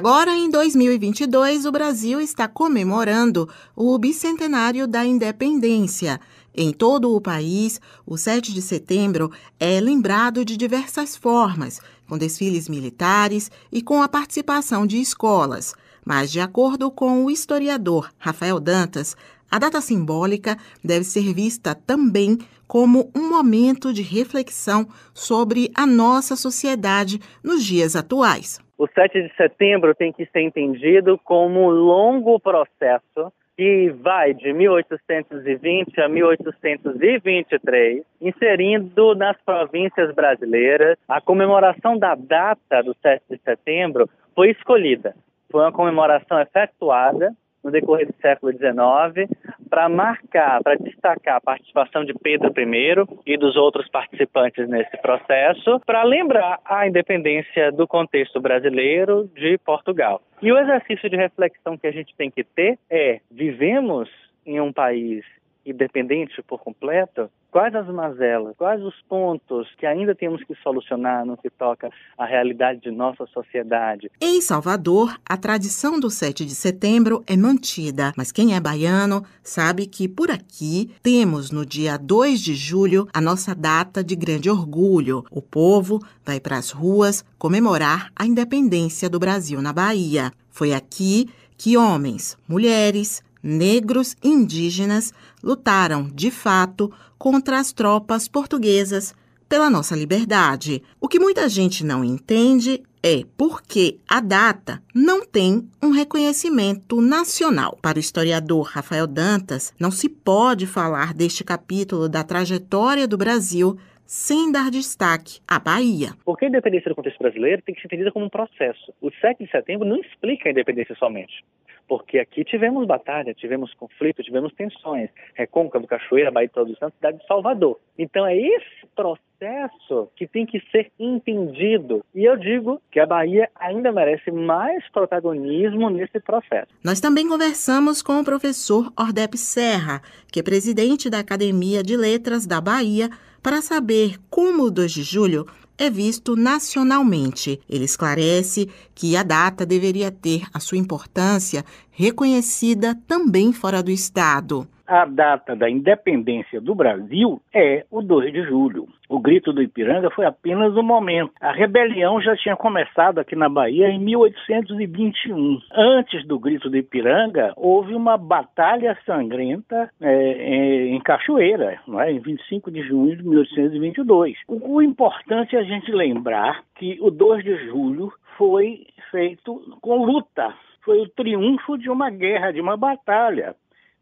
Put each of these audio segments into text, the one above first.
Agora, em 2022, o Brasil está comemorando o bicentenário da independência. Em todo o país, o 7 de setembro é lembrado de diversas formas, com desfiles militares e com a participação de escolas. Mas, de acordo com o historiador Rafael Dantas, a data simbólica deve ser vista também como um momento de reflexão sobre a nossa sociedade nos dias atuais. O 7 de setembro tem que ser entendido como um longo processo que vai de 1820 a 1823, inserindo nas províncias brasileiras a comemoração da data do 7 de setembro foi escolhida. Foi uma comemoração efetuada no decorrer do século XIX para marcar, para destacar a participação de Pedro I e dos outros participantes nesse processo, para lembrar a independência do contexto brasileiro de Portugal. E o exercício de reflexão que a gente tem que ter é: vivemos em um país independente por completo, quais as mazelas, quais os pontos que ainda temos que solucionar no que toca à realidade de nossa sociedade. Em Salvador, a tradição do 7 de setembro é mantida, mas quem é baiano sabe que por aqui temos no dia 2 de julho a nossa data de grande orgulho. O povo vai para as ruas comemorar a independência do Brasil na Bahia. Foi aqui que homens, mulheres, negros indígenas lutaram, de fato, contra as tropas portuguesas pela nossa liberdade. O que muita gente não entende é porque a data não tem um reconhecimento nacional. Para o historiador Rafael Dantas, não se pode falar deste capítulo da trajetória do Brasil sem dar destaque à Bahia. Porque a independência do contexto brasileiro tem que ser entendida como um processo. O 7 de setembro não explica a independência somente porque aqui tivemos batalha, tivemos conflito, tivemos tensões. Recôncavo, Cachoeira, Bahia de Todos os Santos, cidade de Salvador. Então é esse processo que tem que ser entendido. E eu digo que a Bahia ainda merece mais protagonismo nesse processo. Nós também conversamos com o professor Ordep Serra, que é presidente da Academia de Letras da Bahia, para saber como o 2 de julho é visto nacionalmente. Ele esclarece que a data deveria ter a sua importância reconhecida também fora do Estado a data da independência do Brasil é o 2 de julho. O grito do Ipiranga foi apenas um momento. A rebelião já tinha começado aqui na Bahia em 1821. Antes do grito do Ipiranga, houve uma batalha sangrenta é, em Cachoeira, é? em 25 de junho de 1822. O, o importante é a gente lembrar que o 2 de julho foi feito com luta. Foi o triunfo de uma guerra, de uma batalha.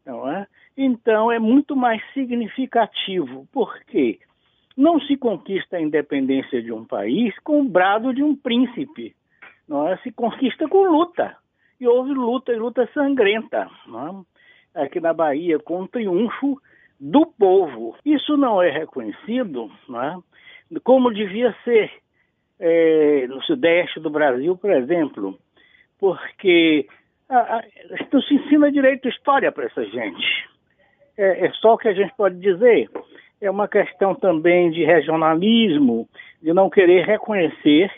Não é? Então é muito mais significativo, porque não se conquista a independência de um país com o brado de um príncipe, não é? se conquista com luta. E houve luta e luta sangrenta, é? aqui na Bahia, com o triunfo do povo. Isso não é reconhecido não é? como devia ser é, no sudeste do Brasil, por exemplo, porque a, a, não se ensina direito história para essa gente é, é só o que a gente pode dizer. É uma questão também de regionalismo, de não querer reconhecer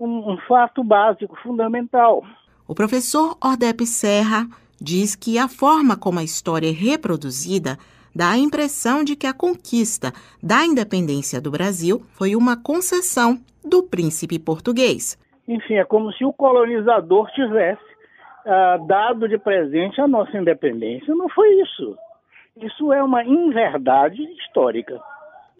um, um fato básico, fundamental. O professor Ordep Serra diz que a forma como a história é reproduzida dá a impressão de que a conquista da independência do Brasil foi uma concessão do príncipe português. Enfim, é como se o colonizador tivesse uh, dado de presente a nossa independência. Não foi isso. Isso é uma inverdade histórica.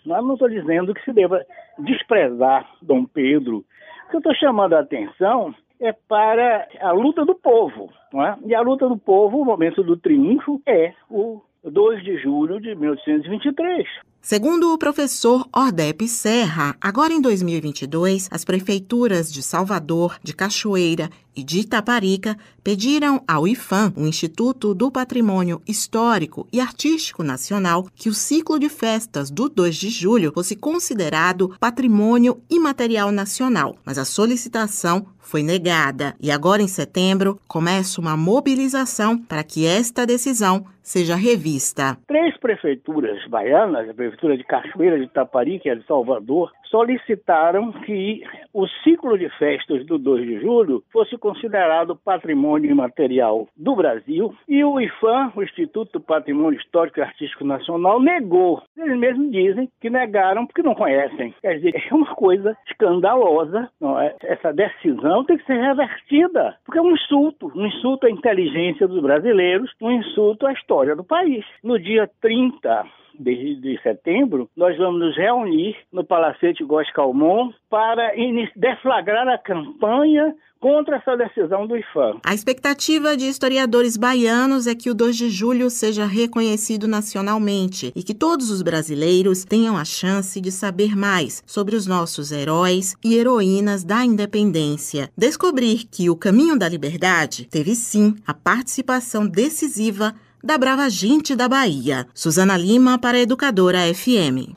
Não estou dizendo que se deva desprezar Dom Pedro. O que eu estou chamando a atenção é para a luta do povo. É? E a luta do povo, o momento do triunfo, é o 2 de julho de 1823. Segundo o professor Ordep Serra, agora em 2022, as prefeituras de Salvador, de Cachoeira e de Itaparica pediram ao IFAM, o Instituto do Patrimônio Histórico e Artístico Nacional, que o ciclo de festas do 2 de julho fosse considerado patrimônio imaterial nacional. Mas a solicitação foi negada e agora em setembro começa uma mobilização para que esta decisão seja revista. Três prefeituras baianas, Prefeitura de Cachoeira de Itapari, que é de Salvador, solicitaram que o ciclo de festas do 2 de julho fosse considerado patrimônio imaterial do Brasil e o IFAM, o Instituto do Patrimônio Histórico e Artístico Nacional, negou. Eles mesmos dizem que negaram porque não conhecem. Quer dizer, é uma coisa escandalosa. É? Essa decisão tem que ser revertida, porque é um insulto, um insulto à inteligência dos brasileiros, um insulto à história do país. No dia 30 de, de setembro, nós vamos nos reunir no Palacete Góes Calmon para deflagrar a campanha contra essa decisão do IFAM. A expectativa de historiadores baianos é que o 2 de julho seja reconhecido nacionalmente e que todos os brasileiros tenham a chance de saber mais sobre os nossos heróis e heroínas da independência. Descobrir que o caminho da liberdade teve sim a participação decisiva da brava gente da Bahia. Suzana Lima para a Educadora FM.